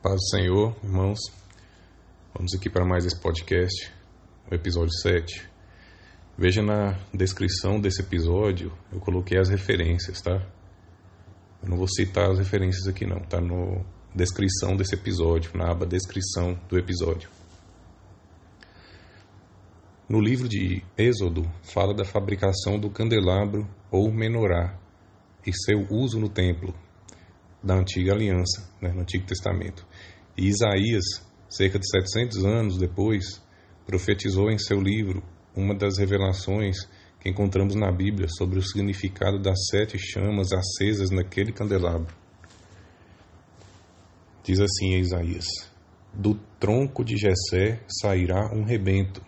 Paz do Senhor, irmãos. Vamos aqui para mais esse podcast, o episódio 7. Veja na descrição desse episódio, eu coloquei as referências, tá? Eu não vou citar as referências aqui não, tá no descrição desse episódio, na aba descrição do episódio. No livro de Êxodo, fala da fabricação do candelabro ou menorá e seu uso no templo da antiga aliança, né, no Antigo Testamento. E Isaías, cerca de 700 anos depois, profetizou em seu livro uma das revelações que encontramos na Bíblia sobre o significado das sete chamas acesas naquele candelabro. Diz assim Isaías: Do tronco de Jessé sairá um rebento.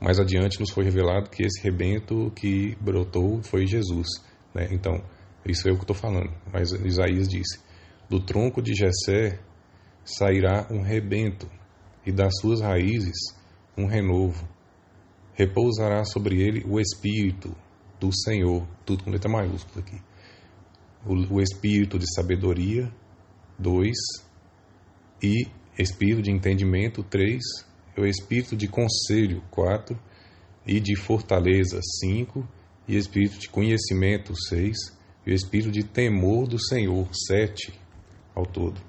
Mais adiante nos foi revelado que esse rebento que brotou foi Jesus. Né? Então, isso é o que estou falando. Mas Isaías disse: Do tronco de Jessé sairá um rebento, e das suas raízes um renovo. Repousará sobre ele o Espírito do Senhor, tudo com letra maiúscula aqui. O, o Espírito de sabedoria, dois, e Espírito de entendimento, três, e o Espírito de conselho, quatro, e de fortaleza, cinco, e Espírito de conhecimento, seis, e o Espírito de temor do Senhor, sete ao todo.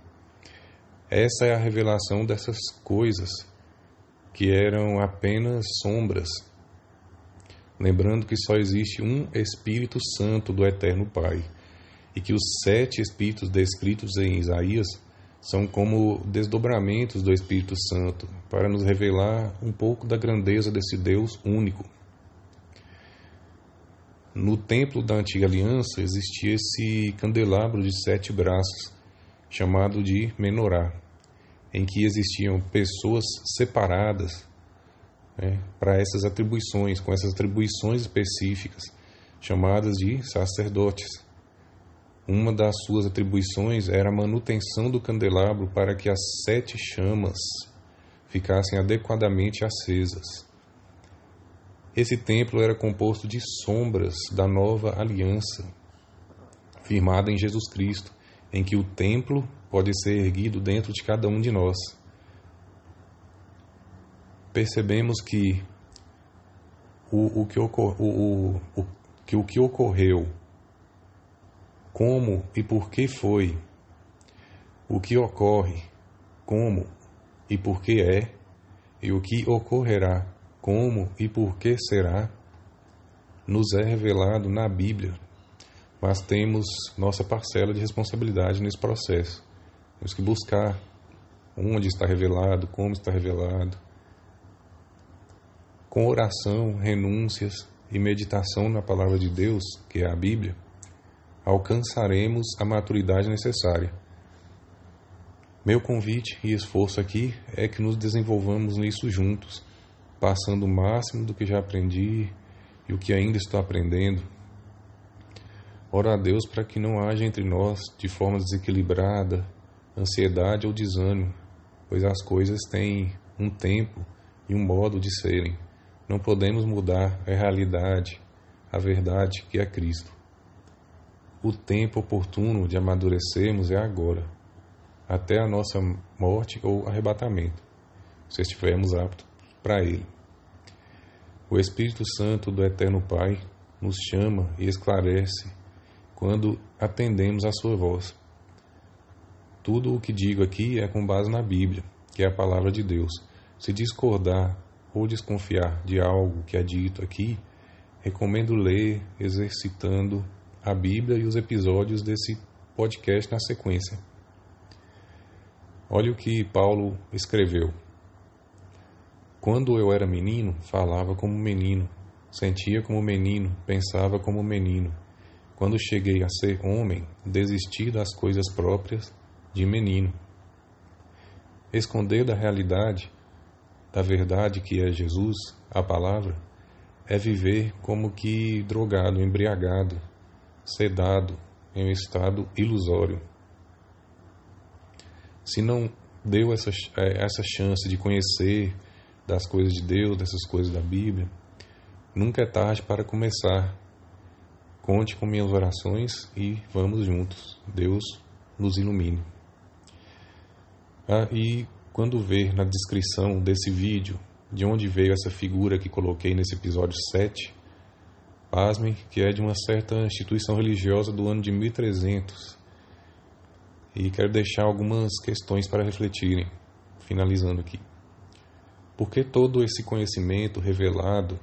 Essa é a revelação dessas coisas que eram apenas sombras. Lembrando que só existe um Espírito Santo do Eterno Pai e que os sete Espíritos descritos em Isaías são como desdobramentos do Espírito Santo para nos revelar um pouco da grandeza desse Deus único. No templo da antiga aliança existia esse candelabro de sete braços, chamado de menorá em que existiam pessoas separadas né, para essas atribuições, com essas atribuições específicas, chamadas de sacerdotes. Uma das suas atribuições era a manutenção do candelabro para que as sete chamas ficassem adequadamente acesas. Esse templo era composto de sombras da nova aliança, firmada em Jesus Cristo, em que o templo pode ser erguido dentro de cada um de nós. Percebemos que o, o, que, ocor, o, o, que o que ocorreu, como e por que foi, o que ocorre, como e por que é, e o que ocorrerá, como e por que será, nos é revelado na Bíblia, mas temos nossa parcela de responsabilidade nesse processo. Temos que buscar onde está revelado, como está revelado. Com oração, renúncias e meditação na palavra de Deus, que é a Bíblia, alcançaremos a maturidade necessária. Meu convite e esforço aqui é que nos desenvolvamos nisso juntos, passando o máximo do que já aprendi e o que ainda estou aprendendo. Oro a Deus para que não haja entre nós, de forma desequilibrada, ansiedade ou desânimo, pois as coisas têm um tempo e um modo de serem. Não podemos mudar a realidade, a verdade que é Cristo. O tempo oportuno de amadurecermos é agora, até a nossa morte ou arrebatamento, se estivermos aptos para Ele. O Espírito Santo do Eterno Pai nos chama e esclarece quando atendemos a Sua voz. Tudo o que digo aqui é com base na Bíblia, que é a palavra de Deus. Se discordar ou desconfiar de algo que é dito aqui, recomendo ler exercitando a Bíblia e os episódios desse podcast na sequência. Olha o que Paulo escreveu. Quando eu era menino, falava como menino, sentia como menino, pensava como menino. Quando cheguei a ser homem, desisti das coisas próprias de menino. Esconder da realidade, da verdade que é Jesus, a palavra, é viver como que drogado, embriagado, sedado, em um estado ilusório. Se não deu essa, é, essa chance de conhecer das coisas de Deus, dessas coisas da Bíblia, nunca é tarde para começar. Conte com minhas orações e vamos juntos. Deus nos ilumine. Ah, e quando ver na descrição desse vídeo de onde veio essa figura que coloquei nesse episódio 7, pasmem que é de uma certa instituição religiosa do ano de 1300. E quero deixar algumas questões para refletirem, finalizando aqui. Por que todo esse conhecimento revelado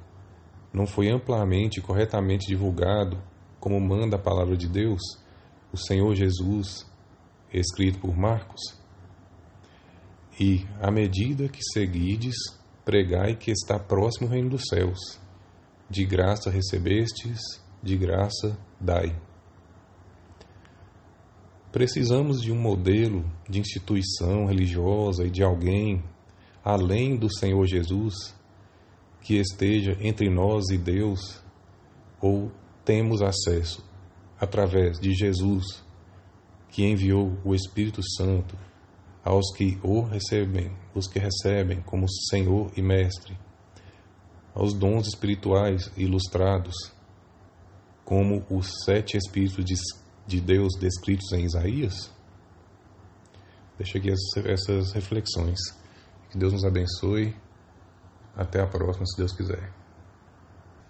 não foi amplamente e corretamente divulgado, como manda a palavra de Deus, o Senhor Jesus, escrito por Marcos? E, à medida que seguides, pregai que está próximo o reino dos céus. De graça recebestes, de graça dai. Precisamos de um modelo de instituição religiosa e de alguém, além do Senhor Jesus, que esteja entre nós e Deus, ou temos acesso através de Jesus, que enviou o Espírito Santo aos que o recebem, os que recebem como Senhor e Mestre, aos dons espirituais ilustrados, como os sete Espíritos de, de Deus descritos em Isaías? Deixa aqui essas, essas reflexões. Que Deus nos abençoe. Até a próxima, se Deus quiser.